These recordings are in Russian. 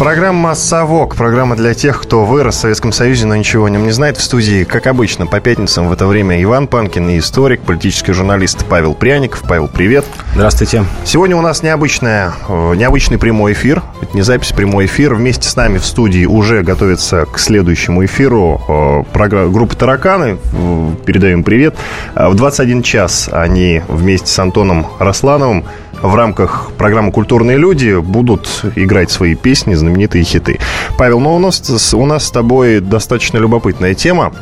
Программа «Совок». Программа для тех, кто вырос в Советском Союзе, но ничего о нем не знает. В студии, как обычно, по пятницам в это время Иван Панкин и историк, политический журналист Павел Пряников. Павел, привет. Здравствуйте. Сегодня у нас необычная, э, необычный прямой эфир. Это не запись, прямой эфир. Вместе с нами в студии уже готовится к следующему эфиру э, группа «Тараканы». Передаем привет. В 21 час они вместе с Антоном Рослановым в рамках программы «Культурные люди» будут играть свои песни, знаменитые хиты. Павел, ну у нас, у нас с тобой достаточно любопытная тема.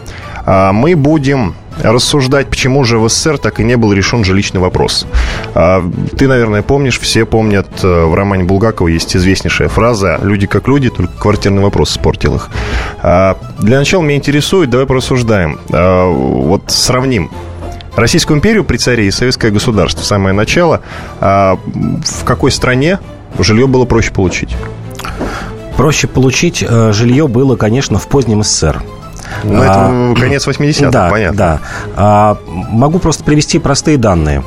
А, мы будем рассуждать, почему же в СССР так и не был решен жилищный вопрос. А, ты, наверное, помнишь, все помнят, э, в романе Булгакова есть известнейшая фраза «Люди как люди, только квартирный вопрос испортил их». А, для начала меня интересует, давай порассуждаем. Вот сравним Российскую империю при царе и советское государство, самое начало. А в какой стране жилье было проще получить? Проще получить э, жилье было, конечно, в позднем СССР. Ну, это а, конец 80-х, да, понятно. Да. А, могу просто привести простые данные.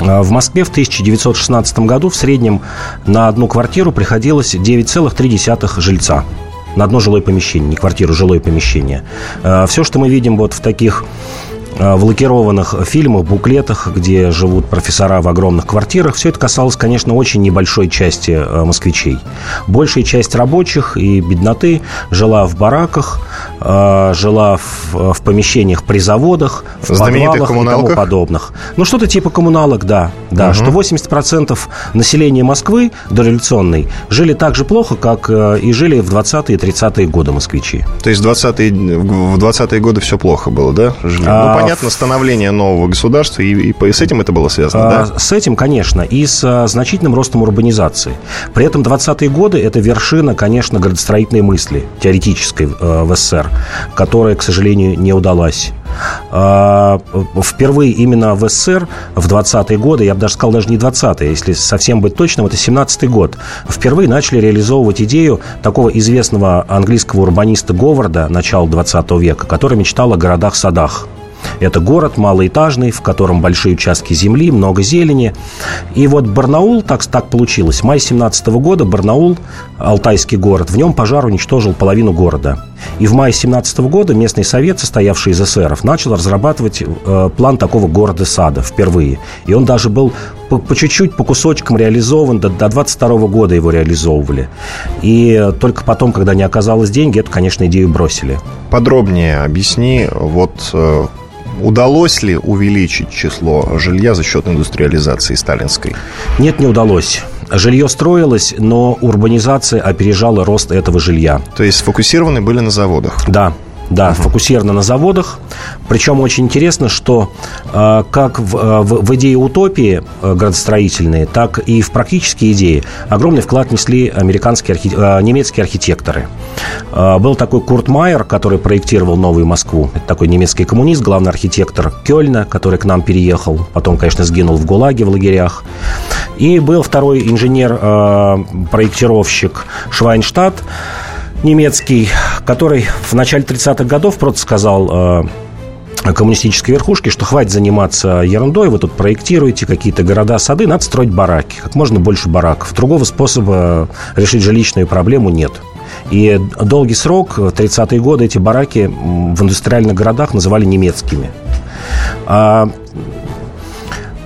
А, в Москве в 1916 году в среднем на одну квартиру приходилось 9,3 жильца на одно жилое помещение, не квартиру, жилое помещение. А, Все, что мы видим вот в таких в лакированных фильмах, буклетах, где живут профессора в огромных квартирах. Все это касалось, конечно, очень небольшой части э, москвичей. Большая часть рабочих и бедноты жила в бараках, э, жила в, в помещениях при заводах, в подвалах и тому подобных. Ну, что-то типа коммуналок, да. да угу. Что 80% населения Москвы дореволюционной жили так же плохо, как и жили в 20-е и 30-е годы москвичи. То есть в 20-е, в 20-е годы все плохо было, да? Жили? А, ну, понятно, становление нового государства, и, и с этим это было связано, а, да? С этим, конечно, и с а, значительным ростом урбанизации. При этом 20-е годы – это вершина, конечно, градостроительной мысли, теоретической э, в СССР, которая, к сожалению, не удалась. А, впервые именно в СССР в 20-е годы, я бы даже сказал, даже не 20-е, если совсем быть точным, это 17-й год, впервые начали реализовывать идею такого известного английского урбаниста Говарда начала 20 века, который мечтал о городах-садах. Это город малоэтажный, в котором большие участки земли, много зелени. И вот Барнаул, так, так получилось, май 17 года Барнаул, алтайский город, в нем пожар уничтожил половину города. И в мае 17 года местный совет, состоявший из эсеров, начал разрабатывать э, план такого города-сада впервые. И он даже был по, по чуть-чуть, по кусочкам реализован, до, до 22 года его реализовывали. И только потом, когда не оказалось деньги, эту, конечно, идею бросили. Подробнее объясни, вот э, Удалось ли увеличить число жилья за счет индустриализации сталинской? Нет, не удалось. Жилье строилось, но урбанизация опережала рост этого жилья. То есть сфокусированы были на заводах? Да. Да, угу. фокусировано на заводах. Причем очень интересно, что э, как в, э, в, в идее утопии э, градостроительные, так и в практические идеи огромный вклад несли американские архи... э, немецкие архитекторы. Э, был такой Курт Майер, который проектировал новую Москву. Это такой немецкий коммунист, главный архитектор Кёльна, который к нам переехал. Потом, конечно, сгинул в ГУЛАГе в лагерях. И был второй инженер-проектировщик э, Швайнштадт, немецкий, который в начале 30-х годов просто сказал э, коммунистической верхушке, что хватит заниматься ерундой, вы тут проектируете какие-то города, сады, надо строить бараки, как можно больше бараков. Другого способа решить жилищную проблему нет. И долгий срок, 30-е годы, эти бараки в индустриальных городах называли немецкими. А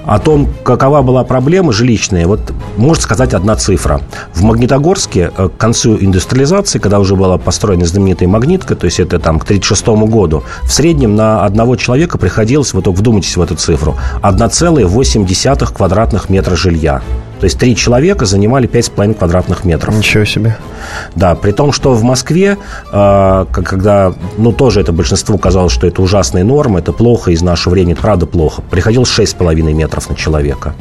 о том, какова была проблема жилищная, вот может сказать одна цифра. В Магнитогорске э, к концу индустриализации, когда уже была построена знаменитая магнитка, то есть это там к 1936 году, в среднем на одного человека приходилось, вот только вдумайтесь в эту цифру, 1,8 квадратных метра жилья. То есть три человека занимали 5,5 квадратных метров. Ничего себе. Да, при том, что в Москве, э, когда, ну, тоже это большинству казалось, что это ужасная норма, это плохо из нашего времени, это правда плохо, приходилось 6,5 метров на человека.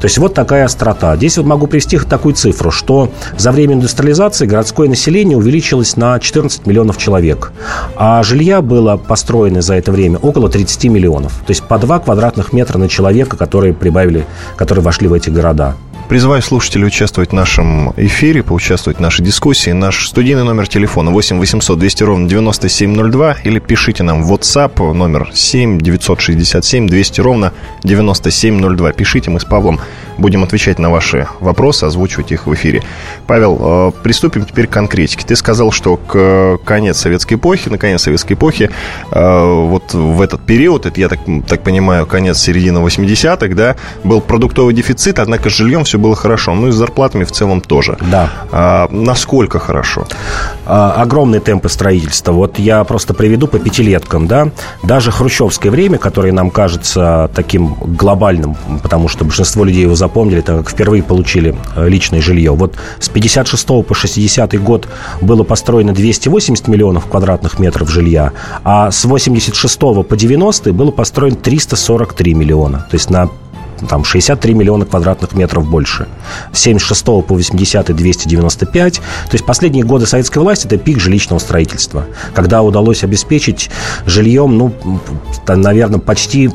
То есть вот такая острота. Здесь вот могу привести такую цифру, что за время индустриализации городское население увеличилось на 14 миллионов человек, а жилья было построено за это время около 30 миллионов. То есть по 2 квадратных метра на человека, которые прибавили, которые вошли в эти города. Призываю слушателей участвовать в нашем эфире, поучаствовать в нашей дискуссии. Наш студийный номер телефона 8 800 200 ровно 9702 или пишите нам в WhatsApp номер 7 967 200 ровно 9702. Пишите, мы с Павлом будем отвечать на ваши вопросы, озвучивать их в эфире. Павел, э, приступим теперь к конкретике. Ты сказал, что к конец советской эпохи, на конец советской эпохи, э, вот в этот период, это я так, так понимаю, конец середины 80-х, да, был продуктовый дефицит, однако жильем все было хорошо. Ну и с зарплатами в целом тоже. Да. А, насколько хорошо? А, огромные темпы строительства. Вот я просто приведу по пятилеткам, да. Даже хрущевское время, которое нам кажется таким глобальным, потому что большинство людей его запомнили, так как впервые получили э, личное жилье. Вот с 56 по 60 год было построено 280 миллионов квадратных метров жилья, а с 86 по 90 было построено 343 миллиона. То есть на там 63 миллиона квадратных метров больше. С 76 по 80 295. То есть последние годы советской власти это пик жилищного строительства, когда удалось обеспечить жильем, ну, наверное, почти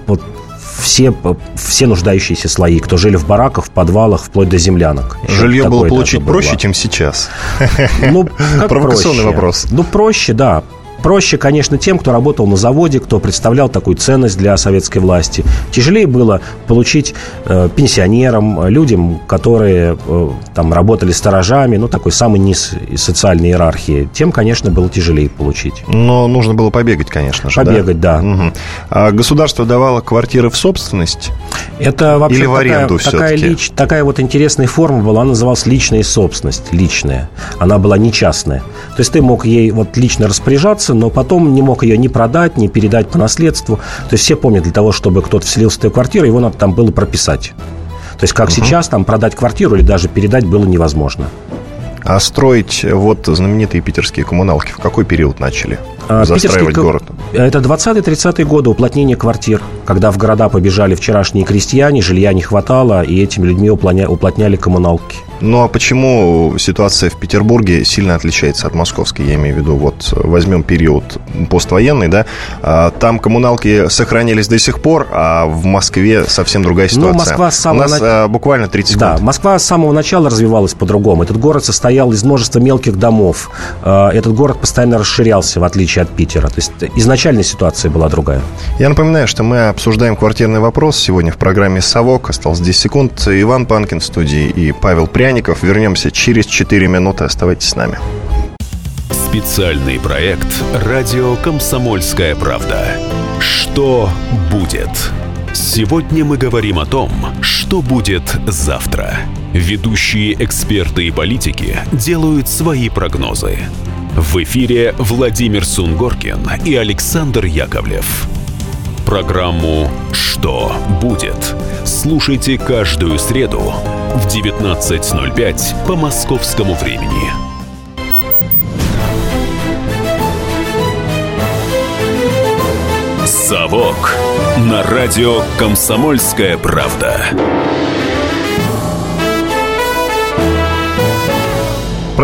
все, все нуждающиеся слои, кто жили в бараках, в подвалах, вплоть до землянок. Еще Жилье было получить проще, было. чем сейчас. Ну, Провокационный проще? вопрос. Ну, проще, да. Проще, конечно, тем, кто работал на заводе, кто представлял такую ценность для советской власти. Тяжелее было получить э, пенсионерам, людям, которые э, там работали сторожами, ну, такой самый низ социальной иерархии. Тем, конечно, было тяжелее получить. Но нужно было побегать, конечно же. Побегать, да. да. Угу. А государство давало квартиры в собственность? Это вообще Или в аренду такая, такая, лич, такая вот интересная форма была, она называлась личная собственность, личная. Она была не частная. То есть ты мог ей вот лично распоряжаться, но потом не мог ее ни продать, ни передать по наследству. То есть все помнят, для того, чтобы кто-то вселился в твою квартиру, его надо там было прописать. То есть как угу. сейчас там продать квартиру или даже передать было невозможно. А строить вот знаменитые питерские коммуналки в какой период начали? А, застраивать город? Это 20-30-е годы уплотнение квартир, когда в города побежали вчерашние крестьяне, жилья не хватало, и этими людьми уплотняли коммуналки. Ну а почему ситуация в Петербурге сильно отличается от московской? Я имею в виду, вот возьмем период поствоенный, да, а, там коммуналки сохранились до сих пор, а в Москве совсем другая ну, ситуация. Ну, Москва с самого... У нас на... буквально 30 секунд. Да, Москва с самого начала развивалась по-другому. Этот город состоял из множества мелких домов. А, этот город постоянно расширялся, в отличие от Питера. То есть изначальная ситуация была другая. Я напоминаю, что мы обсуждаем квартирный вопрос сегодня в программе «Совок». Осталось 10 секунд. Иван Панкин в студии и Павел Пряник Пряников. Вернемся через 4 минуты. Оставайтесь с нами. Специальный проект «Радио Комсомольская правда». Что будет? Сегодня мы говорим о том, что будет завтра. Ведущие эксперты и политики делают свои прогнозы. В эфире Владимир Сунгоркин и Александр Яковлев. Программу «Что будет?» слушайте каждую среду в 19.05 по московскому времени. «Совок» на радио «Комсомольская правда».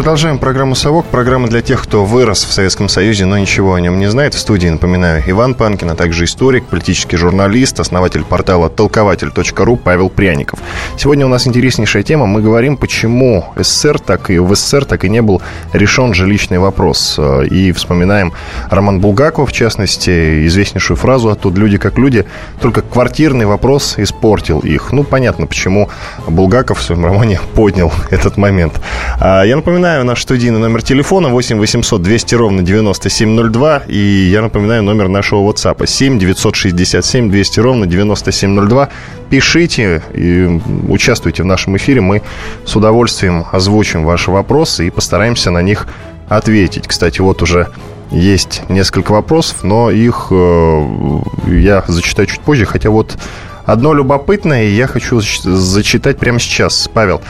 Продолжаем программу «Совок». Программа для тех, кто вырос в Советском Союзе, но ничего о нем не знает. В студии, напоминаю, Иван Панкин, а также историк, политический журналист, основатель портала толкователь.ру Павел Пряников. Сегодня у нас интереснейшая тема. Мы говорим, почему СССР, так и в СССР, так и не был решен жилищный вопрос. И вспоминаем Роман Булгаков, в частности, известнейшую фразу оттуда «Люди как люди», только квартирный вопрос испортил их. Ну, понятно, почему Булгаков в своем романе поднял этот момент. А я напоминаю, напоминаю, наш студийный номер телефона 8 800 200 ровно 9702. И я напоминаю номер нашего WhatsApp 7 967 200 ровно 9702. Пишите и участвуйте в нашем эфире. Мы с удовольствием озвучим ваши вопросы и постараемся на них ответить. Кстати, вот уже есть несколько вопросов, но их э, я зачитаю чуть позже. Хотя вот одно любопытное я хочу зачитать прямо сейчас. Павел,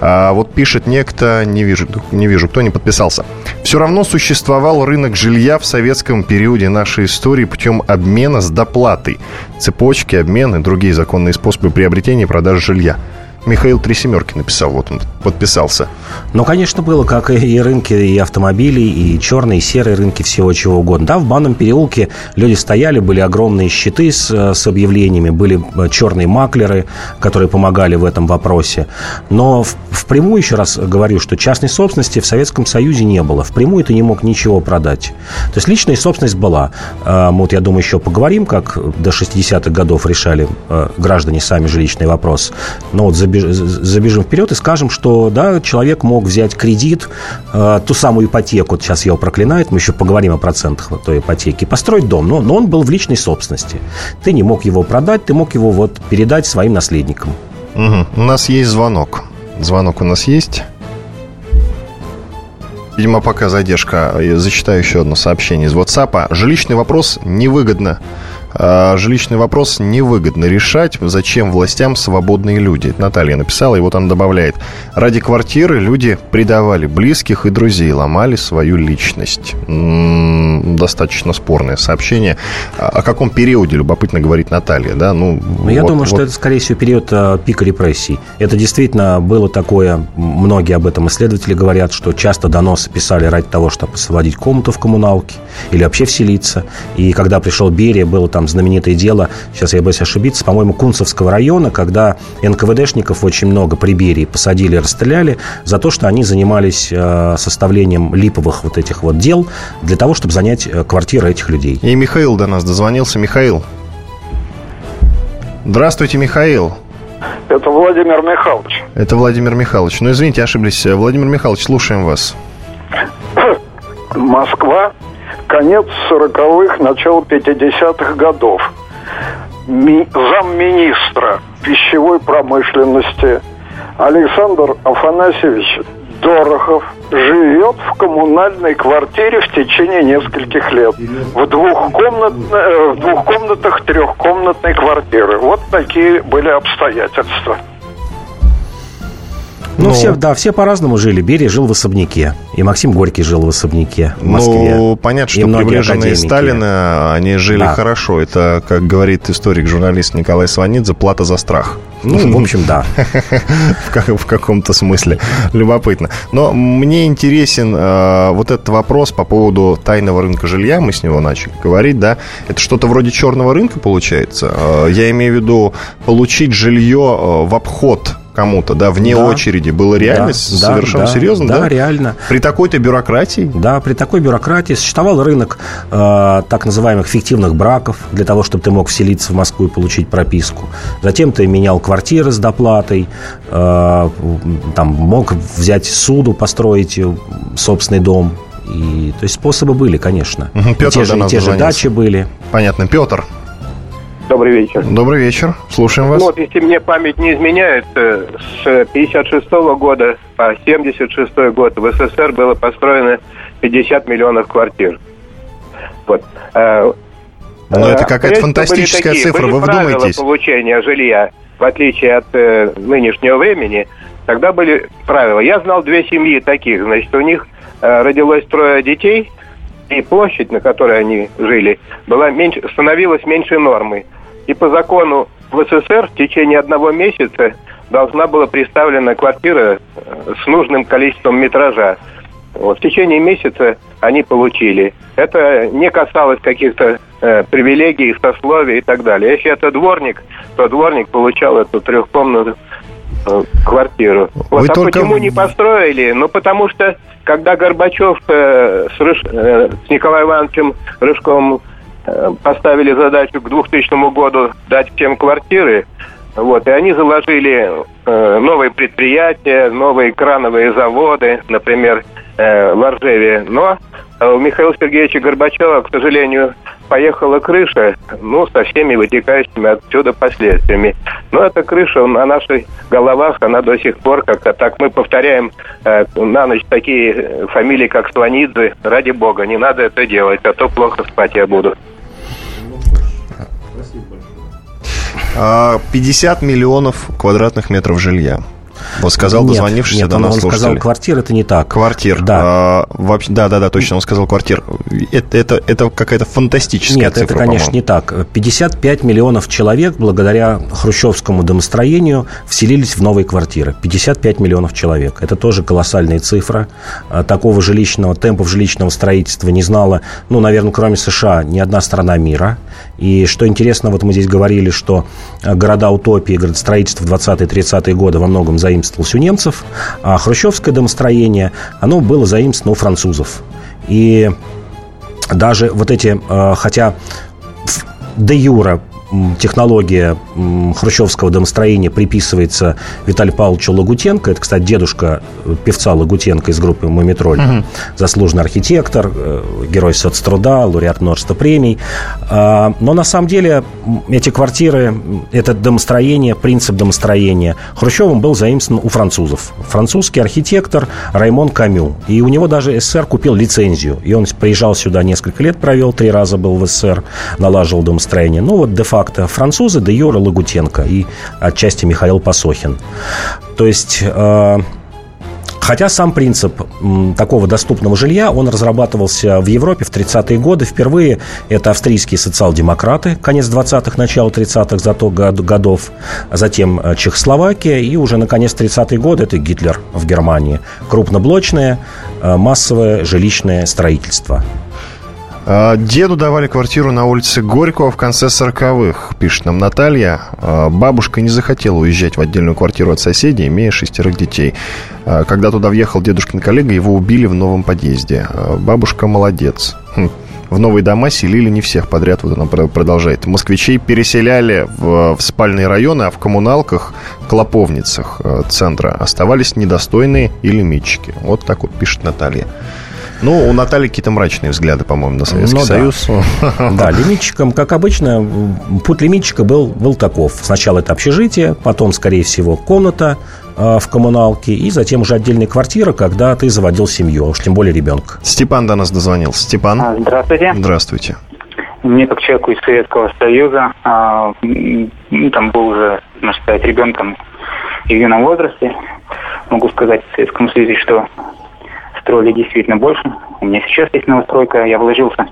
а вот пишет некто, не вижу, не вижу, кто не подписался. Все равно существовал рынок жилья в советском периоде нашей истории путем обмена с доплатой. Цепочки, обмены, другие законные способы приобретения и продажи жилья. Михаил Три Семерки написал, вот он подписался. Ну, конечно, было, как и рынки и автомобилей, и черные, и серые рынки, всего чего угодно. Да, в Банном переулке люди стояли, были огромные щиты с, с объявлениями, были э, черные маклеры, которые помогали в этом вопросе. Но в, впрямую, еще раз говорю, что частной собственности в Советском Союзе не было. Впрямую ты не мог ничего продать. То есть личная собственность была. А, мы вот, я думаю, еще поговорим, как до 60-х годов решали э, граждане сами жилищный вопрос. Но вот забежим вперед и скажем, что да, человек мог взять кредит, э, ту самую ипотеку, сейчас его проклинают, мы еще поговорим о процентах той ипотеки, построить дом, но, но он был в личной собственности. Ты не мог его продать, ты мог его вот передать своим наследникам. Угу. У нас есть звонок. Звонок у нас есть. Видимо, пока задержка. Я зачитаю еще одно сообщение из WhatsApp. Жилищный вопрос невыгодно жилищный вопрос невыгодно решать. Зачем властям свободные люди? Это Наталья написала, и вот она добавляет. Ради квартиры люди предавали близких и друзей, ломали свою личность. М-м, достаточно спорное сообщение. А, о каком периоде, любопытно говорит Наталья, да? Ну, ну Я вот, думаю, вот. что это, скорее всего, период а, пика репрессий. Это действительно было такое, многие об этом исследователи говорят, что часто доносы писали ради того, чтобы освободить комнату в коммуналке или вообще вселиться. И когда пришел Берия, было там там знаменитое дело, сейчас я боюсь ошибиться, по-моему, Кунцевского района, когда НКВДшников очень много при Берии посадили и расстреляли за то, что они занимались э, составлением липовых вот этих вот дел для того, чтобы занять э, квартиры этих людей. И Михаил до нас дозвонился. Михаил. Здравствуйте, Михаил. Это Владимир Михайлович. Это Владимир Михайлович. Ну, извините, ошиблись. Владимир Михайлович, слушаем вас. Москва, конец 40-х, начало 50-х годов. Ми, замминистра пищевой промышленности Александр Афанасьевич Дорохов живет в коммунальной квартире в течение нескольких лет. В, двухкомнат... Э, в двух трехкомнатной квартиры. Вот такие были обстоятельства. Ну, ну, все, да, все по-разному жили. Берия жил в особняке. И Максим Горький жил в особняке в Москве. Ну, понятно, что приближенные Сталина, они жили да. хорошо. Это, как говорит историк-журналист Николай Сванидзе, плата за страх. Ну, в общем, да. в, каком-то смысле. Любопытно. Но мне интересен э, вот этот вопрос по поводу тайного рынка жилья. Мы с него начали говорить, да. Это что-то вроде черного рынка получается. Э, я имею в виду получить жилье э, в обход кому-то, да, вне да. очереди, было реально да, совершенно да, серьезно, да? Да, реально. При такой-то бюрократии? Да, при такой бюрократии существовал рынок э, так называемых фиктивных браков для того, чтобы ты мог вселиться в Москву и получить прописку. Затем ты менял квартиры с доплатой, э, там мог взять суду, построить э, собственный дом. И, то есть способы были, конечно. Петр и те же, и те же дачи были. Понятно. Петр, Добрый вечер. Добрый вечер. Слушаем вас. Ну, вот, если мне память не изменяет, э, с 56 года по 76 год в СССР было построено 50 миллионов квартир. Вот. Э, Но это какая-то фантастическая такие, цифра, вы вдумайтесь. получения жилья, в отличие от э, нынешнего времени, тогда были правила. Я знал две семьи таких, значит, у них э, родилось трое детей – и площадь, на которой они жили, была меньше, становилась меньше нормы. И по закону в СССР в течение одного месяца должна была представлена квартира э, с нужным количеством метража. Вот, в течение месяца они получили. Это не касалось каких-то э, привилегий, сословий и так далее. Если это дворник, то дворник получал эту трехкомнатную Э, квартиру. Вы вот, а только... почему не построили? Ну, потому что, когда Горбачев э, с, Рыж... э, с Николаем Ивановичем Рыжковым поставили задачу к 2000 году дать всем квартиры, вот, и они заложили э, новые предприятия, новые крановые заводы, например, э, в Оржеве. Но у Михаила Сергеевича Горбачева, к сожалению, поехала крыша, ну, со всеми вытекающими отсюда последствиями. Но эта крыша на наших головах, она до сих пор как-то так мы повторяем э, на ночь такие фамилии, как Слонидзе. Ради бога, не надо это делать, а то плохо спать я буду. 50 а, миллионов квадратных метров жилья. Вот сказал нет, дозвонившийся нет, до он, нас он сказал слушатель. квартир, это не так. Квартир. Да. А, вообще, да, да, да, точно, он сказал квартир. Это, это, это какая-то фантастическая Нет, цифра, это, конечно, не так. 55 миллионов человек благодаря хрущевскому домостроению вселились в новые квартиры. 55 миллионов человек. Это тоже колоссальная цифра. А, Такого жилищного, темпов жилищного строительства не знала, ну, наверное, кроме США, ни одна страна мира. И что интересно, вот мы здесь говорили, что а, города-утопии, градостроительство в 20-30-е годы во многом заимствовалось у немцев, а хрущевское домостроение, оно было заимствовано у французов. И даже вот эти, э, хотя де юра технология хрущевского домостроения приписывается Виталию Павловичу Лагутенко. Это, кстати, дедушка э, певца Лагутенко из группы «Мумитроль». Заслуженный архитектор, э, герой соцтруда, лауреат множества премий. А, Но на самом деле эти квартиры, это домостроение, принцип домостроения Хрущевым был заимствован у французов. Французский архитектор Раймон Камю. И у него даже СССР купил лицензию. И он приезжал сюда несколько лет, провел, три раза был в СССР, налаживал домостроение. Ну вот де-факто французы, де Юра Лагутенко и отчасти Михаил Пасохин. То есть... э, Хотя сам принцип такого доступного жилья, он разрабатывался в Европе в 30-е годы. Впервые это австрийские социал-демократы, конец 20-х, начало 30-х зато год- годов. Затем э, Чехословакия и уже на конец 30-е годы это Гитлер в Германии. Крупноблочное, э, массовое жилищное строительство. А, Деду давали квартиру на улице Горького в конце 40-х, пишет нам Наталья. А, Бабушка не захотела уезжать в отдельную квартиру от соседей, имея шестерых детей. А, Когда туда въехал дедушкин коллега, его убили в новом подъезде. Бабушка молодец. Хм. В новые дома селили не всех подряд, вот она про- продолжает. Москвичей переселяли в, в спальные районы, а в коммуналках, клоповницах э, центра оставались недостойные и лимитчики. Вот так вот пишет Наталья. Ну, у Натальи какие-то мрачные взгляды, по-моему, на Советский Ну да. Союз. Да, лимитчиком, как обычно, путь лимитчика был, был таков. Сначала это общежитие, потом, скорее всего, комната э, в коммуналке, и затем уже отдельная квартира, когда ты заводил семью, а уж тем более ребенка. Степан до нас дозвонился. Степан, А, Здравствуйте. здравствуйте. Мне как человеку из Советского Союза, а, ну, там был уже, можно сказать, ребенком и в юном возрасте, могу сказать в Советском Союзе, что строили действительно больше. У меня сейчас есть новостройка, я вложился.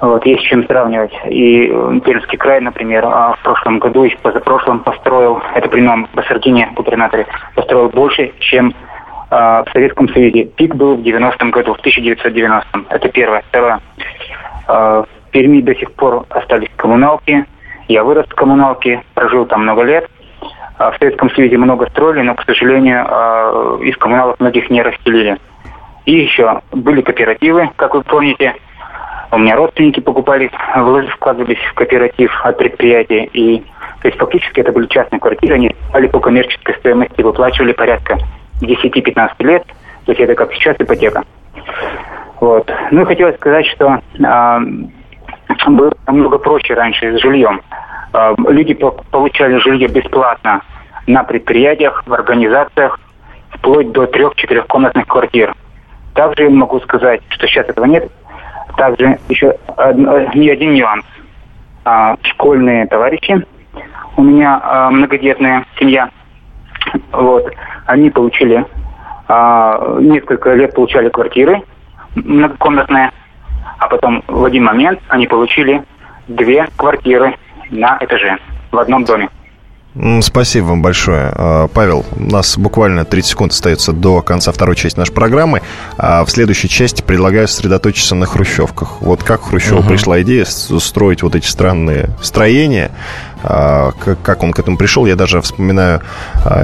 Вот, есть чем сравнивать. И э, Пермский край, например, а, в прошлом году и позапрошлом построил, это при новом Басардине, губернаторе, построил больше, чем а, в Советском Союзе. Пик был в 90-м году, в 1990-м. Это первое. Второе. А, В Перми до сих пор остались коммуналки. Я вырос в коммуналке, прожил там много лет. А В Советском Союзе много строили, но, к сожалению, а, из коммуналок многих не расселили. И еще были кооперативы, как вы помните. У меня родственники покупали, вкладывались в кооператив от предприятия. И, то есть фактически это были частные квартиры, они стали по коммерческой стоимости, выплачивали порядка 10-15 лет. То есть это как сейчас ипотека. Вот. Ну и хотелось сказать, что а, было намного проще раньше с жильем. А, люди по- получали жилье бесплатно на предприятиях, в организациях, вплоть до трех-четырехкомнатных квартир. Также могу сказать, что сейчас этого нет. Также еще не один нюанс. А, школьные товарищи, у меня а, многодетная семья, вот, они получили а, несколько лет получали квартиры многокомнатные, а потом в один момент они получили две квартиры на этаже в одном доме. Спасибо вам большое. А, Павел, у нас буквально 30 секунд остается до конца второй части нашей программы. А в следующей части предлагаю сосредоточиться на хрущевках. Вот как Хрущеву пришла идея с- строить вот эти странные строения, а, как, он к этому пришел, я даже вспоминаю,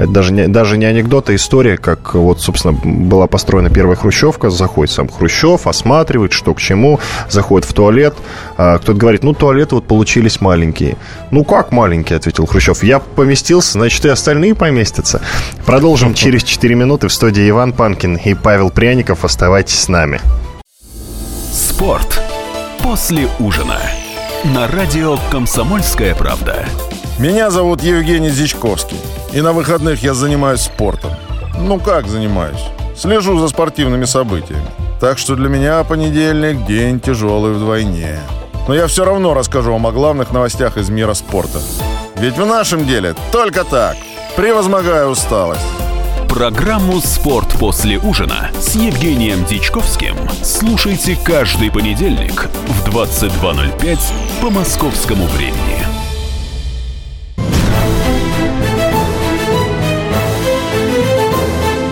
даже не, даже не анекдот, а история, как вот, собственно, была построена первая хрущевка, заходит сам Хрущев, осматривает, что к чему, заходит в туалет, кто-то говорит, ну, туалеты вот получились маленькие. Ну, как маленькие, ответил Хрущев, я поместился, значит, и остальные поместятся. Продолжим через 4 минуты в студии Иван Панкин и Павел Пряников. Оставайтесь с нами. Спорт после ужина. На радио «Комсомольская правда». Меня зовут Евгений Зичковский. И на выходных я занимаюсь спортом. Ну как занимаюсь? Слежу за спортивными событиями. Так что для меня понедельник – день тяжелый вдвойне. Но я все равно расскажу вам о главных новостях из мира спорта. Ведь в нашем деле только так. превозмогая усталость. Программу «Спорт после ужина» с Евгением Дичковским слушайте каждый понедельник в 22.05 по московскому времени.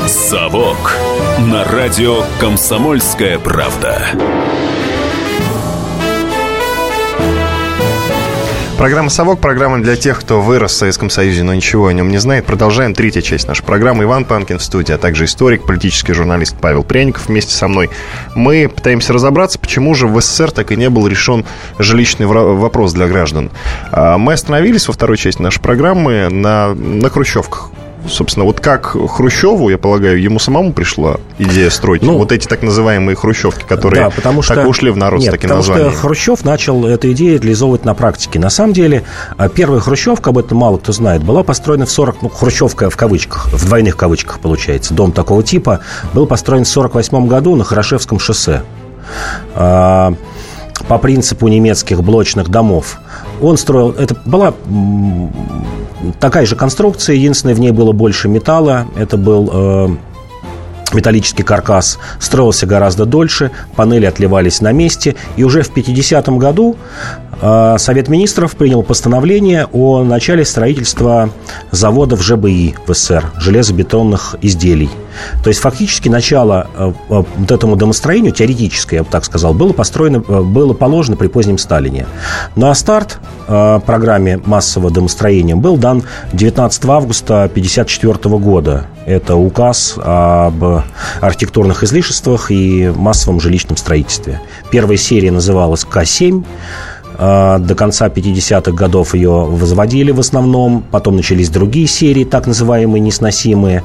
«Совок» на радио «Комсомольская правда». Программа «Совок», программа для тех, кто вырос в Советском Союзе, но ничего о нем не знает. Продолжаем третья часть нашей программы. Иван Панкин в студии, а также историк, политический журналист Павел Пряников вместе со мной. Мы пытаемся разобраться, почему же в СССР так и не был решен жилищный вопрос для граждан. А, мы остановились во второй части нашей программы на, на хрущевках собственно, вот как Хрущеву, я полагаю, ему самому пришла идея строить ну, вот эти так называемые хрущевки, которые да, потому что, так ушли в народ нет, с таким потому названием. что Хрущев начал эту идею реализовывать на практике. На самом деле, а, первая Хрущевка, об этом мало кто знает, была построена в 40, ну, Хрущевка в кавычках, в двойных кавычках получается, дом такого типа, был построен в 48 году на Хорошевском шоссе а, по принципу немецких блочных домов. Он строил... Это была такая же конструкция, единственное, в ней было больше металла. Это был э, металлический каркас строился гораздо дольше, панели отливались на месте, и уже в 50-м году Совет Министров принял постановление о начале строительства заводов ЖБИ в СССР, железобетонных изделий. То есть фактически начало э, э, вот этому домостроению, теоретическое, я бы так сказал, было построено, было положено при позднем Сталине. Ну а старт программе массового домостроения был дан 19 августа 1954 года. Это указ об архитектурных излишествах и массовом жилищном строительстве. Первая серия называлась К-7. А, до конца 50-х годов ее возводили в основном. Потом начались другие серии, так называемые несносимые.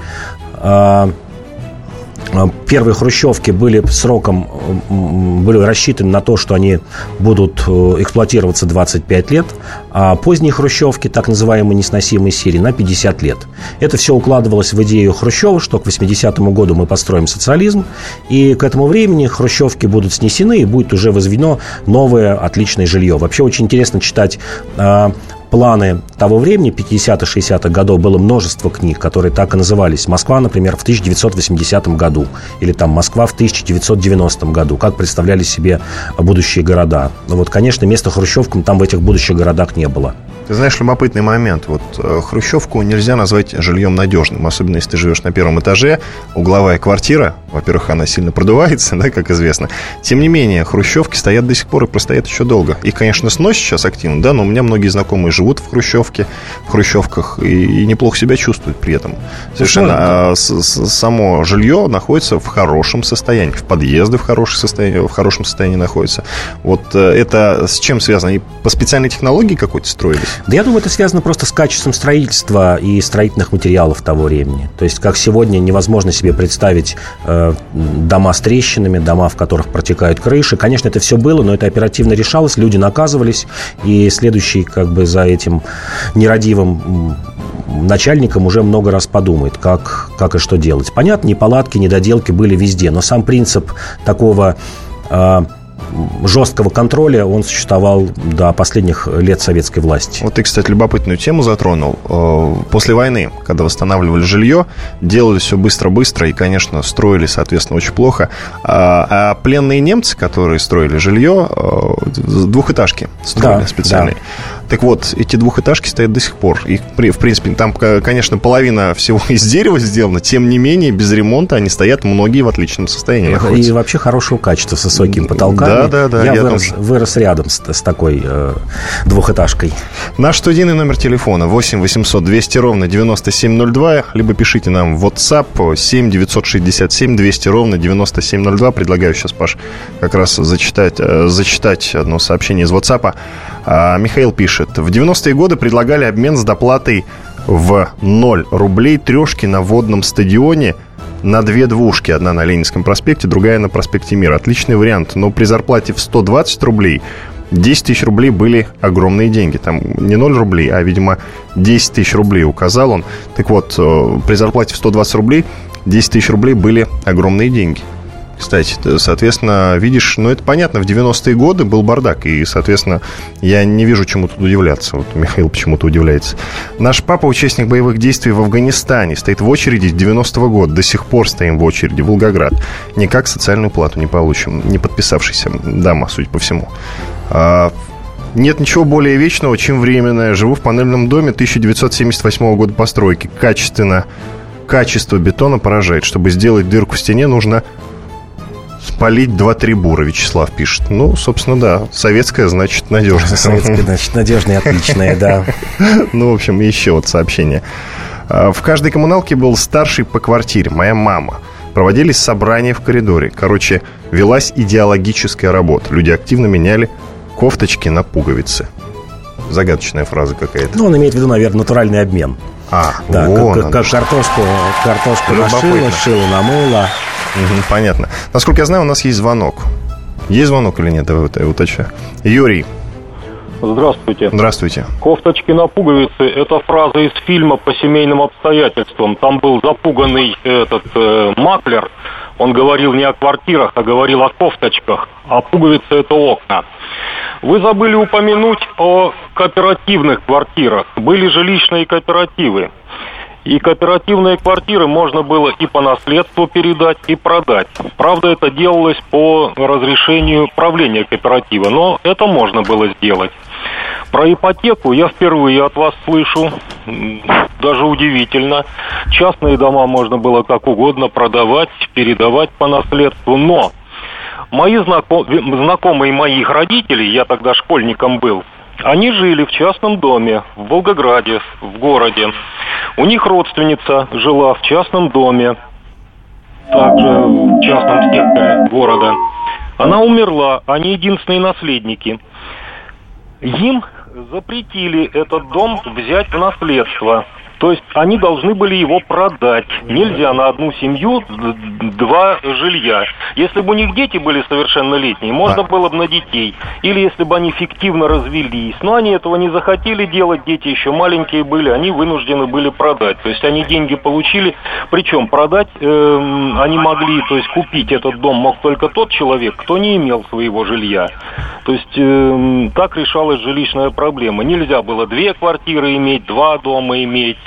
А, первые хрущевки были сроком, были рассчитаны на то, что они будут э, эксплуатироваться 25 лет, а поздние хрущевки, так называемые несносимые серии, на 50 лет. Это все укладывалось в идею Хрущева, что к 80-му году мы построим социализм, и к этому времени хрущевки будут снесены, и будет уже возведено новое отличное жилье. Вообще очень интересно читать а, планы того времени, 50-60-х годов, было множество книг, которые так и назывались. «Москва», например, в 1980 году, или там «Москва» в 1990 году, как представляли себе будущие города. Но вот, конечно, места хрущевкам там в этих будущих городах не было. Ты знаешь, любопытный момент. Вот э, Хрущевку нельзя назвать жильем надежным, особенно если ты живешь на первом этаже. Угловая квартира, во-первых, она сильно продувается, да, как известно. Тем не менее, Хрущевки стоят до сих пор и простоят еще долго. Их, конечно, сносят сейчас активно, да, но у меня многие знакомые живут в Хрущевке, в Хрущевках и, и неплохо себя чувствуют при этом. Совершенно. А с, с, само жилье находится в хорошем состоянии, в подъезды в, хорошем состоянии, в хорошем состоянии находится. Вот э, это с чем связано? И по специальной технологии какой-то строились? Да я думаю, это связано просто с качеством строительства и строительных материалов того времени. То есть, как сегодня невозможно себе представить э, дома с трещинами, дома, в которых протекают крыши. Конечно, это все было, но это оперативно решалось, люди наказывались, и следующий как бы за этим нерадивым начальником уже много раз подумает, как, как и что делать. Понятно, неполадки, недоделки были везде, но сам принцип такого э, жесткого контроля он существовал до последних лет советской власти. Вот ты, кстати, любопытную тему затронул. Э, после войны, когда восстанавливали жилье, делали все быстро-быстро и, конечно, строили, соответственно, очень плохо. А, а пленные немцы, которые строили жилье, э, двухэтажки строили да, специальные. Да. Так вот, эти двухэтажки стоят до сих пор. И, в принципе, там, конечно, половина всего из дерева сделана. Тем не менее, без ремонта они стоят, многие в отличном состоянии находятся. И вообще хорошего качества, с высокими потолками. Да, да, да. Я, я вырос, тоже... вырос рядом с, с такой э, двухэтажкой. Наш студийный номер телефона 8 800 200 ровно 9702. Либо пишите нам в WhatsApp 7 967 200 ровно 9702. Предлагаю сейчас, Паш, как раз зачитать, э, зачитать одно сообщение из WhatsApp. А, Михаил пишет. В 90-е годы предлагали обмен с доплатой в 0 рублей трешки на водном стадионе на две двушки. Одна на Ленинском проспекте, другая на проспекте Мира. Отличный вариант. Но при зарплате в 120 рублей 10 тысяч рублей были огромные деньги. Там не 0 рублей, а, видимо, 10 тысяч рублей указал он. Так вот, э, при зарплате в 120 рублей 10 тысяч рублей были огромные деньги. Кстати. Соответственно, видишь, ну, это понятно, в 90-е годы был бардак, и, соответственно, я не вижу чему тут удивляться. Вот Михаил почему-то удивляется. Наш папа, участник боевых действий в Афганистане, стоит в очереди с 90-го года. До сих пор стоим в очереди. Волгоград. Никак социальную плату не получим. Не подписавшийся дама, судя по всему. А, нет ничего более вечного, чем временное. Живу в панельном доме 1978 года постройки. Качественно. Качество бетона поражает. Чтобы сделать дырку в стене, нужно спалить 2-3 бура, Вячеслав пишет. Ну, собственно, да. Советская, значит, надежная. Советская, значит, надежная, отличная, да. Ну, в общем, еще вот сообщение. А, в каждой коммуналке был старший по квартире, моя мама. Проводились собрания в коридоре. Короче, велась идеологическая работа. Люди активно меняли кофточки на пуговицы. Загадочная фраза какая-то. Ну, он имеет в виду, наверное, натуральный обмен. А, Да, вон как, как картошку, картошку Любопытно. нашила, шила, намыла. Понятно. Насколько я знаю, у нас есть звонок. Есть звонок или нет? Я уточню. Юрий, Здравствуйте. здравствуйте. Кофточки на пуговицы – это фраза из фильма «По семейным обстоятельствам». Там был запуганный этот э, маклер. Он говорил не о квартирах, а говорил о кофточках. А пуговицы – это окна. Вы забыли упомянуть о кооперативных квартирах. Были жилищные кооперативы. И кооперативные квартиры можно было и по наследству передать, и продать. Правда, это делалось по разрешению правления кооператива, но это можно было сделать. Про ипотеку я впервые от вас слышу. Даже удивительно. Частные дома можно было как угодно продавать, передавать по наследству, но мои знако- знакомые моих родителей, я тогда школьником был, они жили в частном доме в Волгограде, в городе. У них родственница жила в частном доме, также в частном секторе города. Она умерла, они единственные наследники. Им запретили этот дом взять в наследство. То есть они должны были его продать. Нельзя на одну семью два жилья. Если бы у них дети были совершеннолетние, можно было бы на детей. Или если бы они фиктивно развелись. Но они этого не захотели делать, дети еще маленькие были, они вынуждены были продать. То есть они деньги получили, причем продать эм, они могли, то есть купить этот дом мог только тот человек, кто не имел своего жилья. То есть эм, так решалась жилищная проблема. Нельзя было две квартиры иметь, два дома иметь.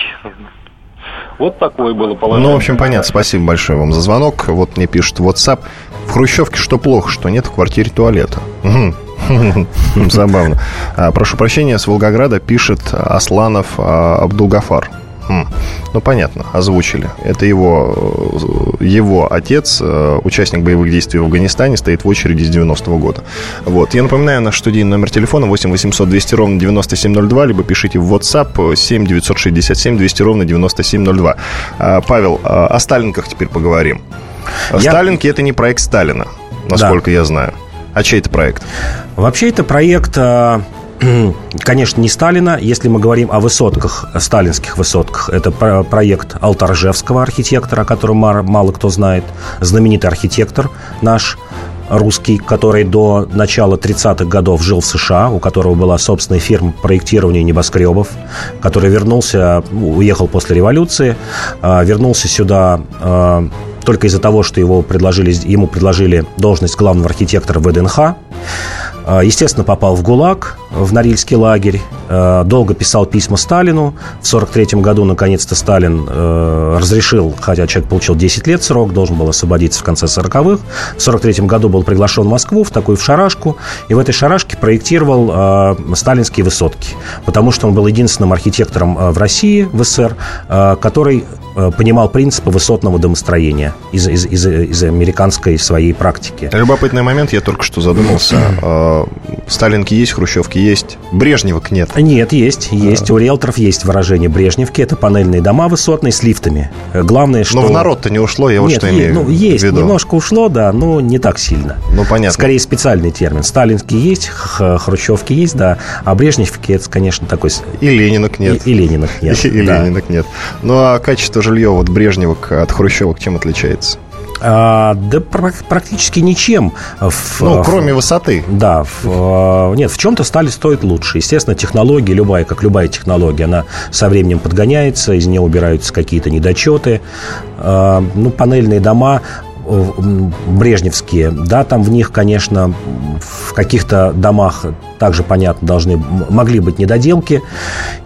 Вот такое было положение. Ну, в общем, понятно. Спасибо большое вам за звонок. Вот мне пишут в WhatsApp. В Хрущевке что плохо, что нет в квартире туалета. Забавно. А, Прошу прощения, с Волгограда пишет Асланов а, Абдулгафар. Хм. Ну, понятно, озвучили. Это его, э, его отец, э, участник боевых действий в Афганистане, стоит в очереди с 90-го года. Вот. Я напоминаю, наш студийный номер телефона 8 800 200 ровно 9702, либо пишите в WhatsApp 7 967 200 ровно 9702. А, Павел, а, о Сталинках теперь поговорим. Я- Сталинки – это не проект Сталина, насколько я знаю. А чей это проект? Вообще это проект, конечно, не Сталина. Если мы говорим о высотках, о сталинских высотках, это про- проект Алтаржевского архитектора, о котором мало кто знает. Знаменитый архитектор наш русский, который до начала 30-х годов жил в США, у которого была собственная фирма по проектированию небоскребов, который вернулся, уехал после революции, а, вернулся сюда а, только из-за того, что его предложили, ему предложили должность главного архитектора ВДНХ. А, Естественно, попал в ГУЛАГ, в Норильский лагерь. А, Долго писал письма Сталину. В 1943 году, наконец-то, Сталин э, разрешил, хотя человек получил 10 лет срок, должен был освободиться в конце 40-х. В 1943 году был приглашен в Москву, в такую в шарашку. И в этой шарашке проектировал э, сталинские высотки. Потому что он был единственным архитектором э, в России, в СССР, который понимал принципы высотного домостроения из, из, из, из американской своей практики. Любопытный момент, я только что задумался. А, Сталинки есть, Хрущевки есть, Брежневок нет. Нет, есть, есть. У риэлторов есть выражение Брежневки. Это панельные дома высотные с лифтами. Главное, что... Но в народ-то не ушло, я вот Нет, что е- имею ну, есть, в виду. немножко ушло, да, но не так сильно. Ну, понятно. Скорее специальный термин. Сталинский есть, хрущевки есть, да, а брежневки это, конечно, такой... И Ленинок нет. И, и Ленинок нет. И да. Ленинок нет. Ну, а качество жилья вот Брежневок от Хрущевок чем отличается? А, да прак- практически ничем. В- Ну, в- кроме высоты. Да, в, э, нет, в чем-то стали стоить лучше. Естественно, технология, любая, как любая технология, она со временем подгоняется, из нее убираются какие-то недочеты. Э, Ну, панельные дома, брежневские, да, там в них, конечно, в каких-то домах также, понятно, должны, могли быть недоделки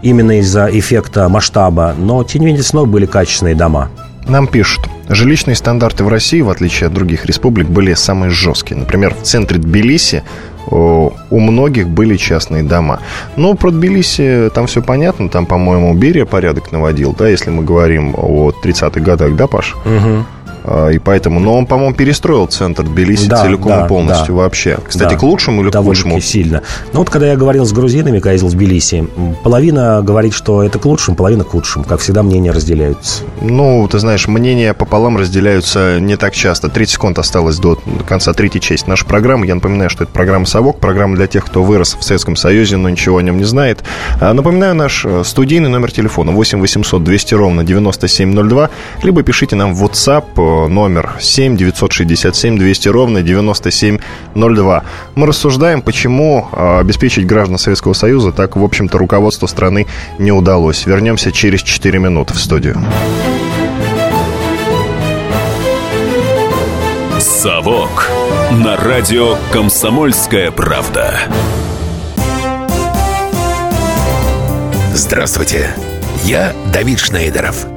именно из-за эффекта масштаба, но, тем не менее, снова были качественные дома. Нам пишут, жилищные стандарты в России, в отличие от других республик, были самые жесткие. Например, в центре Тбилиси у многих были частные дома. Но про Тбилиси там все понятно. Там, по-моему, Берия порядок наводил, да, если мы говорим о 30-х годах, да, Паш? Угу. А, и поэтому, но он, по-моему, перестроил центр Тбилиси да, целиком да, полностью да. вообще. Кстати, да, к лучшему или к худшему? сильно. Ну вот, когда я говорил с грузинами, когда ездил в Тбилиси, половина говорит, что это к лучшему, половина к худшему. Как всегда, мнения разделяются. Ну, ты знаешь, мнения пополам разделяются не так часто. 30 секунд осталось до конца третьей части нашей программы. Я напоминаю, что это программа «Совок», программа для тех, кто вырос в Советском Союзе, но ничего о нем не знает. А, напоминаю, наш э, студийный номер телефона 8 800 200 ровно 9702, либо пишите нам в WhatsApp э, номер 7 967 200 ровно 9702. Мы рассуждаем, почему а, обеспечить граждан Советского Союза так, в общем-то, руководству страны не удалось. Вернемся через 4 минуты в студию. «Совок» на радио «Комсомольская правда». Здравствуйте, я Давид Шнейдеров –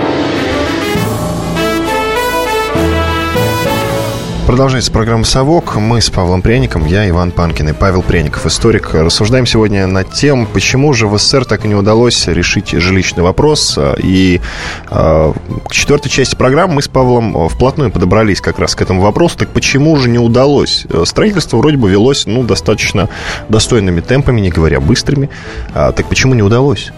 Продолжается программа «Совок». Мы с Павлом Пряником, я Иван Панкин и Павел Пряников, историк. Рассуждаем сегодня над тем, почему же в СССР так и не удалось решить жилищный вопрос. И э, к четвертой части программы мы с Павлом вплотную подобрались как раз к этому вопросу. Так почему же не удалось? Строительство вроде бы велось ну, достаточно достойными темпами, не говоря быстрыми. А, так почему не удалось?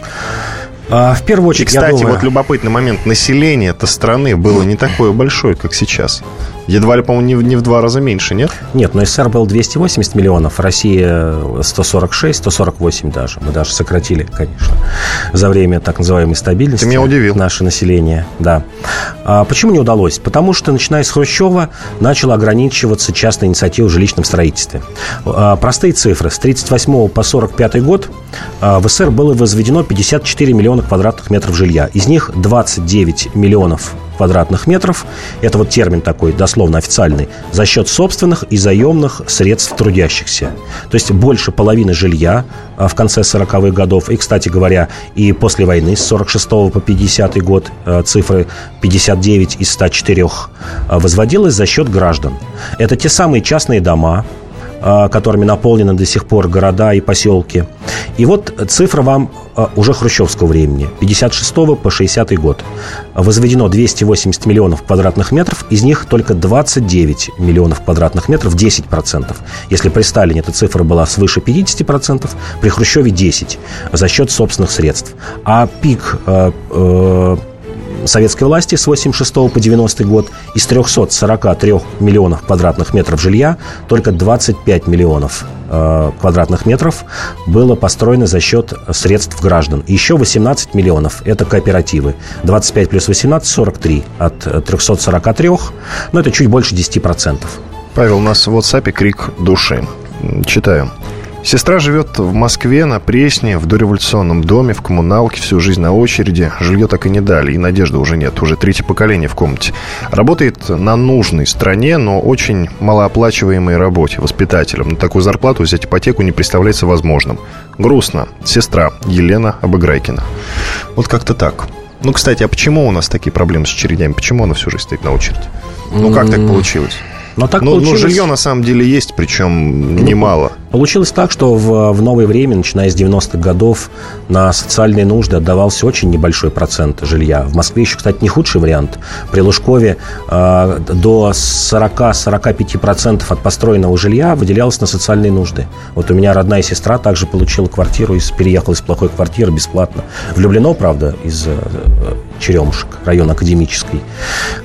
А, в первую очередь, И, кстати, думаю... вот любопытный момент. Население этой страны было не такое большое, как сейчас. Едва ли, по-моему, не, не в два раза меньше, нет? Нет, но СССР был 280 миллионов, Россия 146, 148 даже. Мы даже сократили, конечно, за время так называемой стабильности. Ты меня удивил. Наше население, да. А почему не удалось? Потому что, начиная с Хрущева, начала ограничиваться частная инициатива в жилищном строительстве. А, простые цифры. С 38 по 45 год а, в СССР было возведено 54 миллиона квадратных метров жилья. Из них 29 миллионов квадратных метров, это вот термин такой дословно официальный, за счет собственных и заемных средств трудящихся. То есть больше половины жилья а, в конце 40-х годов, и, кстати говоря, и после войны с 46 по 50 год а, цифры 59 из 104 а, возводилось за счет граждан. Это те самые частные дома, которыми наполнены до сих пор города и поселки. И вот цифра вам а, уже хрущевского времени, 56 по 60 год. Возведено 280 миллионов квадратных метров, из них только 29 миллионов квадратных метров, 10%. Если при Сталине эта цифра была свыше 50%, при Хрущеве 10% за счет собственных средств. А пик э, э, советской власти с 86 по 90 год из 343 миллионов квадратных метров жилья только 25 миллионов э, квадратных метров было построено за счет средств граждан. Еще 18 миллионов – это кооперативы. 25 плюс 18 – 43 от 343, но это чуть больше 10%. Павел, у нас в WhatsApp крик души. Читаю. Сестра живет в Москве, на Пресне, в дореволюционном доме, в коммуналке, всю жизнь на очереди. Жилье так и не дали, и надежды уже нет. Уже третье поколение в комнате. Работает на нужной стране, но очень малооплачиваемой работе, воспитателем. На такую зарплату взять ипотеку не представляется возможным. Грустно. Сестра Елена Обыграйкина. Вот как-то так. Ну, кстати, а почему у нас такие проблемы с очередями? Почему она всю жизнь стоит на очереди? Ну, как так получилось? Но так ну, получилось... ну, жилье на самом деле есть, причем ну, немало. Получилось так, что в, в новое время, начиная с 90-х годов, на социальные нужды отдавался очень небольшой процент жилья. В Москве еще, кстати, не худший вариант. При Лужкове э, до 40-45% от построенного жилья выделялось на социальные нужды. Вот у меня родная сестра также получила квартиру, из, переехала из плохой квартиры бесплатно. Влюблено, правда, из э, Черемушек, район академический.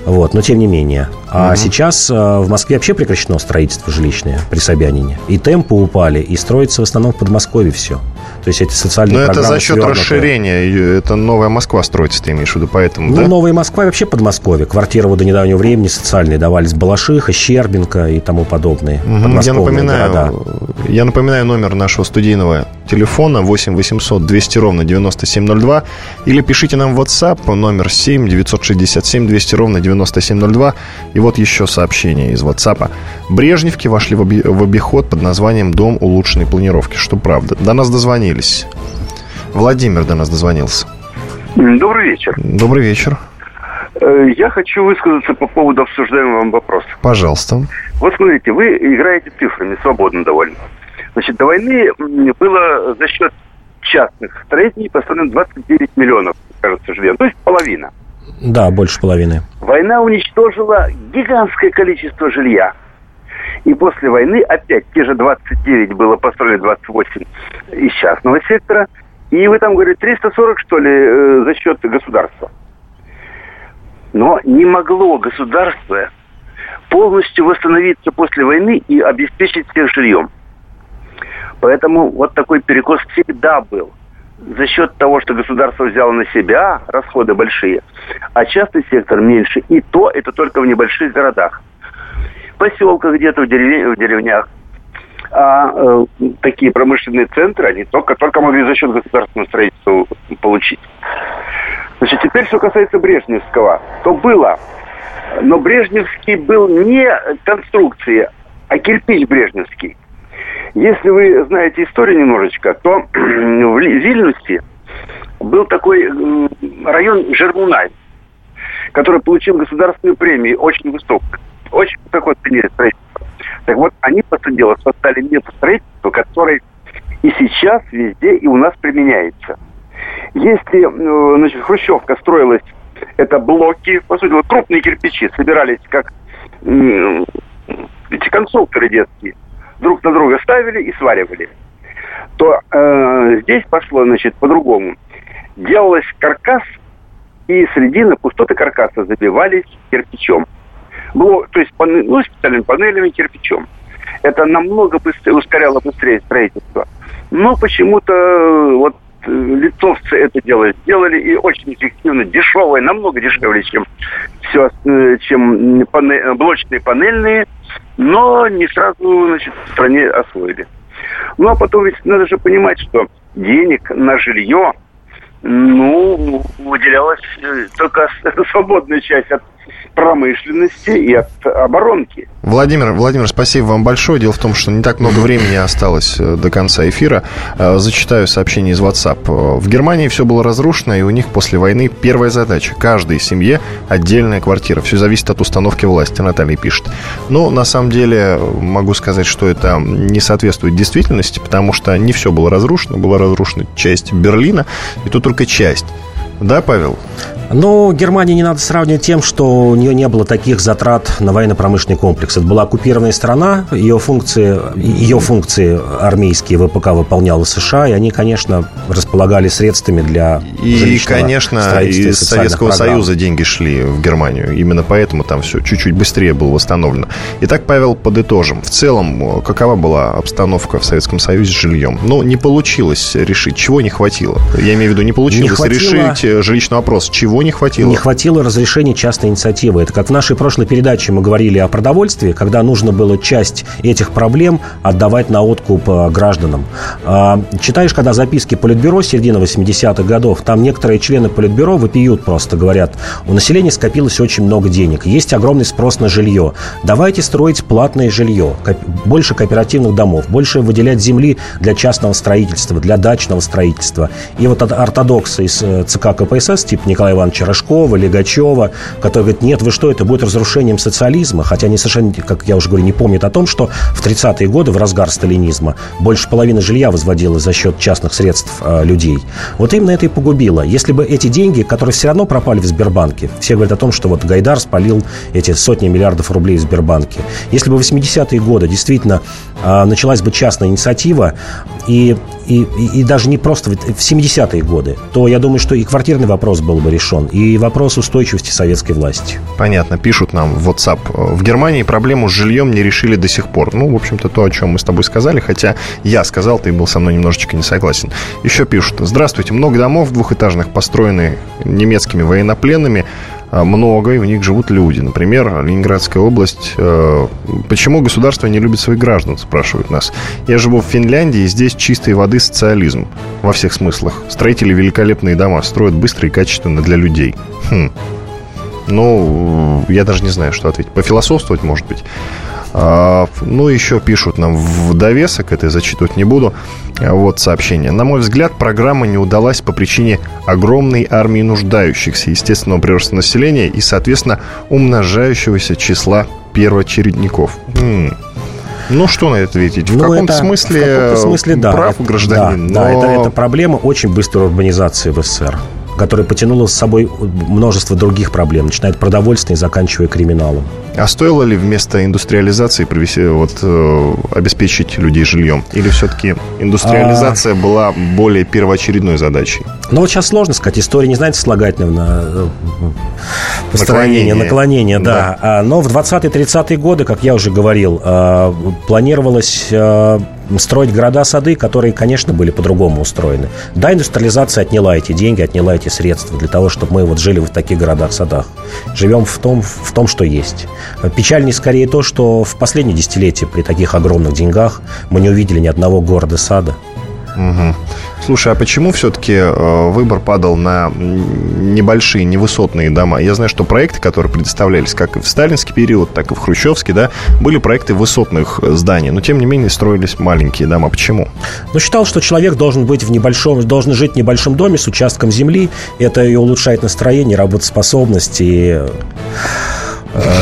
Вот, но тем не менее. А угу. сейчас э, в Москве вообще прекращено строительство жилищное при Собянине. И темпы упали, и строится в основном в Подмосковье все. То есть эти социальные Но это за счет свернуты. расширения. Это новая Москва строится, ты имеешь в виду, поэтому, Ну, да? новая Москва вообще Подмосковье. Квартиры вот до недавнего времени социальные давались Балашиха, Щербинка и тому подобное. Угу. Я напоминаю, города. я напоминаю номер нашего студийного телефона 8 800 200 ровно 9702 или пишите нам в WhatsApp номер 7 967 200 ровно 9702 и вот еще сообщение из WhatsApp. Брежневки вошли в обиход под названием «Дом улучшенной планировки», что правда. До нас дозвонились. Владимир до нас дозвонился. Добрый вечер. Добрый вечер. Э, я хочу высказаться по поводу обсуждаемого вам вопроса. Пожалуйста. Вот смотрите, вы играете цифрами, свободно довольно. Значит, до войны было за счет частных строителей построено 29 миллионов, кажется, жилья. То есть половина. Да, больше половины. Война уничтожила гигантское количество жилья. И после войны опять те же 29 было построено, 28 из частного сектора. И вы там говорите, 340, что ли, э, за счет государства. Но не могло государство полностью восстановиться после войны и обеспечить всех жильем. Поэтому вот такой перекос всегда был. За счет того, что государство взяло на себя расходы большие, а частный сектор меньше, и то это только в небольших городах. Поселках где-то, в, деревне, в деревнях. А э, такие промышленные центры, они только, только могли за счет государственного строительства получить. Значит, теперь, что касается Брежневского, то было. Но Брежневский был не конструкции, а кирпич Брежневский. Если вы знаете историю немножечко, то в Вильнюсе был такой район Жермунай, который получил государственную премию очень высокую. Очень высоко оценили строительство. Так вот, они, по сути дела, создали метод строительства, который и сейчас везде и у нас применяется. Если значит, Хрущевка строилась, это блоки, по сути, вот крупные кирпичи собирались как эти конструкторы детские – друг на друга ставили и сваривали, то э, здесь пошло, значит, по-другому. Делалось каркас, и средины пустоты каркаса забивались кирпичом. Было, то есть, ну, специальными панелями кирпичом. Это намного быстрее, ускоряло быстрее строительство. Но почему-то э, вот э, литовцы это делали, делали и очень эффективно, дешевое, намного дешевле, чем все, э, чем панель, блочные панельные но не сразу значит, в стране освоили. Ну, а потом ведь надо же понимать, что денег на жилье, ну, выделялась э, только свободная часть от промышленности и от оборонки. Владимир, Владимир, спасибо вам большое. Дело в том, что не так много времени осталось э, до конца эфира. Э, зачитаю сообщение из WhatsApp. В Германии все было разрушено, и у них после войны первая задача. Каждой семье отдельная квартира. Все зависит от установки власти, Наталья пишет. Но на самом деле могу сказать, что это не соответствует действительности, потому что не все было разрушено. Была разрушена часть Берлина, и тут только часть. Да, Павел? Ну, Германии не надо сравнивать тем, что у нее не было таких затрат на военно-промышленный комплекс. Это была оккупированная страна, ее функции, ее функции армейские ВПК выполняла США, и они, конечно, располагали средствами для И, конечно, из Советского программ. Союза деньги шли в Германию. Именно поэтому там все чуть-чуть быстрее было восстановлено. Итак, Павел, подытожим. В целом, какова была обстановка в Советском Союзе с жильем? Ну, не получилось решить. Чего не хватило? Я имею в виду, не получилось не хватило... решить э, жилищный вопрос. Чего чего не хватило? Не хватило разрешения частной инициативы. Это как в нашей прошлой передаче мы говорили о продовольствии, когда нужно было часть этих проблем отдавать на откуп э, гражданам. А, читаешь, когда записки Политбюро середины 80-х годов, там некоторые члены Политбюро выпьют просто, говорят, у населения скопилось очень много денег, есть огромный спрос на жилье. Давайте строить платное жилье, больше кооперативных домов, больше выделять земли для частного строительства, для дачного строительства. И вот ортодоксы из э, ЦК КПСС, типа Николая Ивановича Ивановича Рожкова, Легачева, который говорит, нет, вы что, это будет разрушением социализма, хотя они совершенно, как я уже говорю, не помнят о том, что в 30-е годы, в разгар сталинизма, больше половины жилья возводилось за счет частных средств э, людей. Вот именно это и погубило. Если бы эти деньги, которые все равно пропали в Сбербанке, все говорят о том, что вот Гайдар спалил эти сотни миллиардов рублей в Сбербанке. Если бы в 80-е годы действительно э, началась бы частная инициатива, и, и, и, даже не просто в 70-е годы, то я думаю, что и квартирный вопрос был бы решен, и вопрос устойчивости советской власти. Понятно, пишут нам в WhatsApp. В Германии проблему с жильем не решили до сих пор. Ну, в общем-то, то, о чем мы с тобой сказали, хотя я сказал, ты был со мной немножечко не согласен. Еще пишут. Здравствуйте, много домов двухэтажных построены немецкими военнопленными. А, много, и в них живут люди. Например, Ленинградская область. Э, почему государство не любит своих граждан, спрашивают нас. Я живу в Финляндии, и здесь чистой воды социализм во всех смыслах. Строители великолепные дома строят быстро и качественно для людей. Хм. Ну, я даже не знаю, что ответить. Пофилософствовать, может быть. А, ну, еще пишут нам в довесок, это я зачитывать не буду. Вот сообщение. На мой взгляд, программа не удалась по причине огромной армии нуждающихся, естественного прироста населения и, соответственно, умножающегося числа первоочередников. М-м. Ну, что на это ответить? В ну, каком-то смысле, в каком смысле да, прав это, гражданин. Да, но... да это, это проблема очень быстрой урбанизации в СССР которая потянула с собой множество других проблем, начиная от продовольствия и заканчивая криминалом. А стоило ли вместо индустриализации провести, вот, э, обеспечить людей жильем? Или все-таки индустриализация а... была более первоочередной задачей? Ну, вот сейчас сложно сказать. История не знаете слагательного э, построения, наклонения, да. да. А, но в 20-30-е годы, как я уже говорил, э, планировалось строить города-сады, которые, конечно, были по-другому устроены. Да, индустриализация отняла эти деньги, отняла эти средства для того, чтобы мы вот жили в таких городах-садах. Живем в том, в том, что есть. Печальнее скорее то, что в последние десятилетия при таких огромных деньгах мы не увидели ни одного города-сада. Угу. Слушай, а почему все-таки э, выбор падал на небольшие, невысотные дома? Я знаю, что проекты, которые предоставлялись как и в сталинский период, так и в хрущевский, да, были проекты высотных зданий, но тем не менее строились маленькие дома. Почему? Ну, считал, что человек должен быть в небольшом, должен жить в небольшом доме с участком земли. Это и улучшает настроение, работоспособность и э,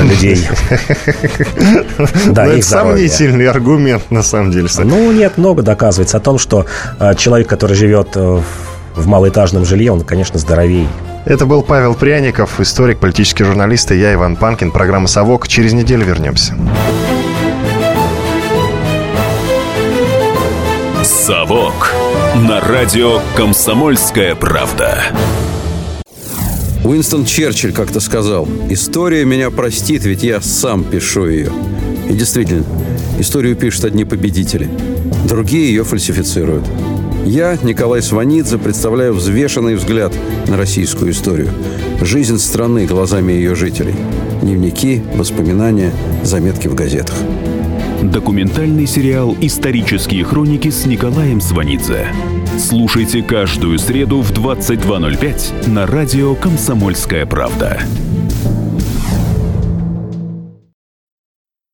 людей. Да, ну, это сомнительный аргумент, на самом деле. Ну, нет, много доказывается о том, что э, человек, который живет э, в малоэтажном жилье, он, конечно, здоровее. Это был Павел Пряников, историк, политический журналист, и я, Иван Панкин. Программа «Совок». Через неделю вернемся. «Совок» на радио «Комсомольская правда». Уинстон Черчилль как-то сказал, «История меня простит, ведь я сам пишу ее». И действительно, историю пишут одни победители, другие ее фальсифицируют. Я, Николай Сванидзе, представляю взвешенный взгляд на российскую историю. Жизнь страны глазами ее жителей. Дневники, воспоминания, заметки в газетах. Документальный сериал «Исторические хроники» с Николаем Сванидзе. Слушайте каждую среду в 22.05 на радио «Комсомольская правда».